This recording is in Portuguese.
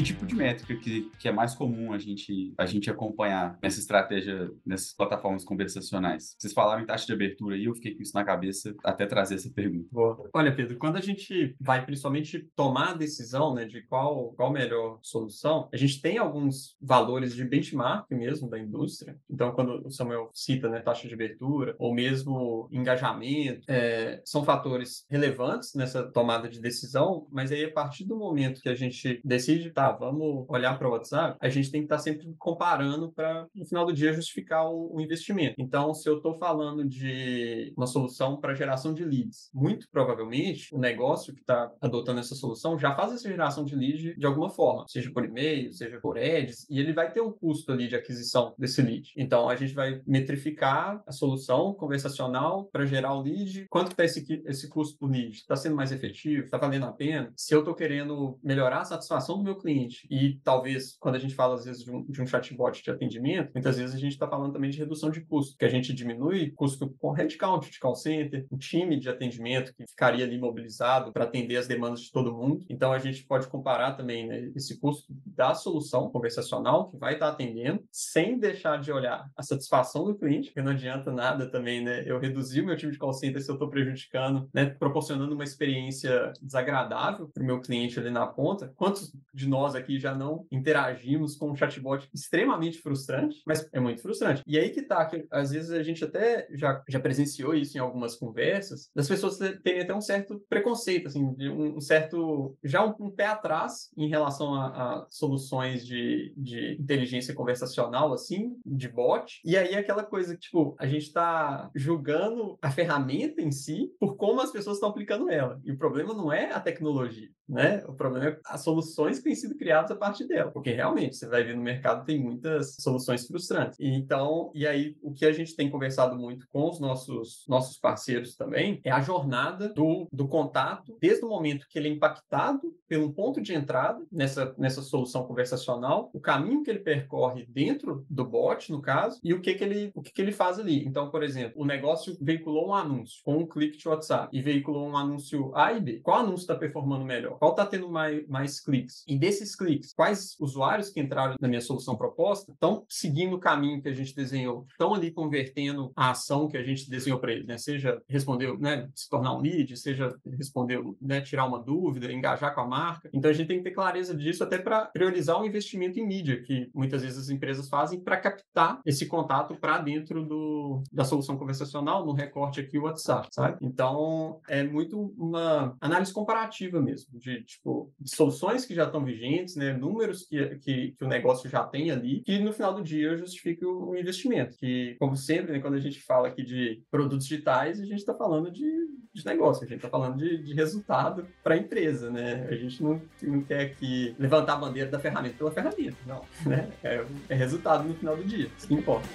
que tipo de métrica que, que é mais comum a gente, a gente acompanhar nessa estratégia, nessas plataformas conversacionais? Vocês falaram em taxa de abertura aí, eu fiquei com isso na cabeça até trazer essa pergunta. Boa. Olha, Pedro, quando a gente vai principalmente tomar a decisão né, de qual, qual melhor solução, a gente tem alguns valores de benchmark mesmo da indústria. Então, quando o Samuel cita né, taxa de abertura ou mesmo engajamento, é, são fatores relevantes nessa tomada de decisão, mas aí a partir do momento que a gente decide, tá, vamos olhar para o WhatsApp, a gente tem que estar tá sempre comparando para, no final do dia, justificar o, o investimento. Então, se eu estou falando de uma solução para geração de leads, muito provavelmente o negócio que está adotando essa solução já faz essa geração de lead de alguma forma, seja por e-mail, seja por ads, e ele vai ter um custo ali de aquisição desse lead. Então, a gente vai metrificar a solução conversacional para gerar o lead. Quanto está esse, esse custo por lead? Está sendo mais efetivo? Está valendo a pena? Se eu estou querendo melhorar a satisfação do meu cliente e talvez, quando a gente fala às vezes de um, de um chatbot de atendimento, muitas vezes a gente está falando também de redução de custo, que a gente diminui custo com headcount de call center, um time de atendimento que ficaria ali mobilizado para atender as demandas de todo mundo. Então, a gente pode comparar também né, esse custo da solução conversacional que vai estar tá atendendo, sem deixar de olhar a satisfação do cliente, porque não adianta nada também, né? Eu reduzir o meu time de call center se eu estou prejudicando, né? Proporcionando uma experiência desagradável para o meu cliente ali na ponta. Quantos de nós aqui já não interagimos com um chatbot extremamente frustrante? Mas é muito frustrante. E aí que tá, que às vezes a gente até já, já presenciou isso em algumas conversas, das pessoas terem até um certo preconceito, assim, um, certo, já um, um, pé atrás em relação a, a soluções de, de inteligência conversacional, assim, de bot. E aí aquela coisa que, tipo, a gente está julgando a ferramenta em si por como as pessoas estão aplicando ela. E o problema não é a tecnologia, né? O problema é as soluções que têm sido criadas a partir dela. Porque realmente, você vai ver no mercado, tem muitas soluções frustrantes. E, então, e aí, o que a gente tem conversado muito com os nossos, nossos parceiros também é a jornada do, do contato, desde o momento que ele é impactado pelo ponto de entrada nessa, nessa solução conversacional, o caminho que ele percorre dentro do bot, no caso, e o que, que, ele, o que, que ele faz ali. Então, por exemplo, o negócio veiculou um anúncio com um clique de WhatsApp e veiculou um anúncio A e B. Qual anúncio está performando melhor? Qual está tendo mais, mais cliques? E desses cliques, quais usuários que entraram na minha solução proposta estão seguindo o caminho que a gente desenhou? Estão ali convertendo a ação que a gente desenhou para ele, né? Seja responder, né, se tornar um lead, seja responder, né, tirar uma dúvida, engajar com a marca. Então a gente tem que ter clareza disso até para priorizar o investimento em mídia, que muitas vezes as empresas fazem para captar esse contato para dentro do, da solução conversacional, no recorte aqui o WhatsApp, sabe? Então é muito uma análise comparativa mesmo, de tipo, de soluções que já estão vigentes, né, números que, que, que, o negócio já tem ali, que no final do dia justifique o, o investimento. Que, como sempre, né, quando a gente fala aqui de produtos digitais, a gente está falando de, de negócio, a gente está falando de, de resultado para a empresa, né? A gente não, não quer aqui levantar a bandeira da ferramenta pela ferramenta, não, né? É, é resultado no final do dia, isso que importa.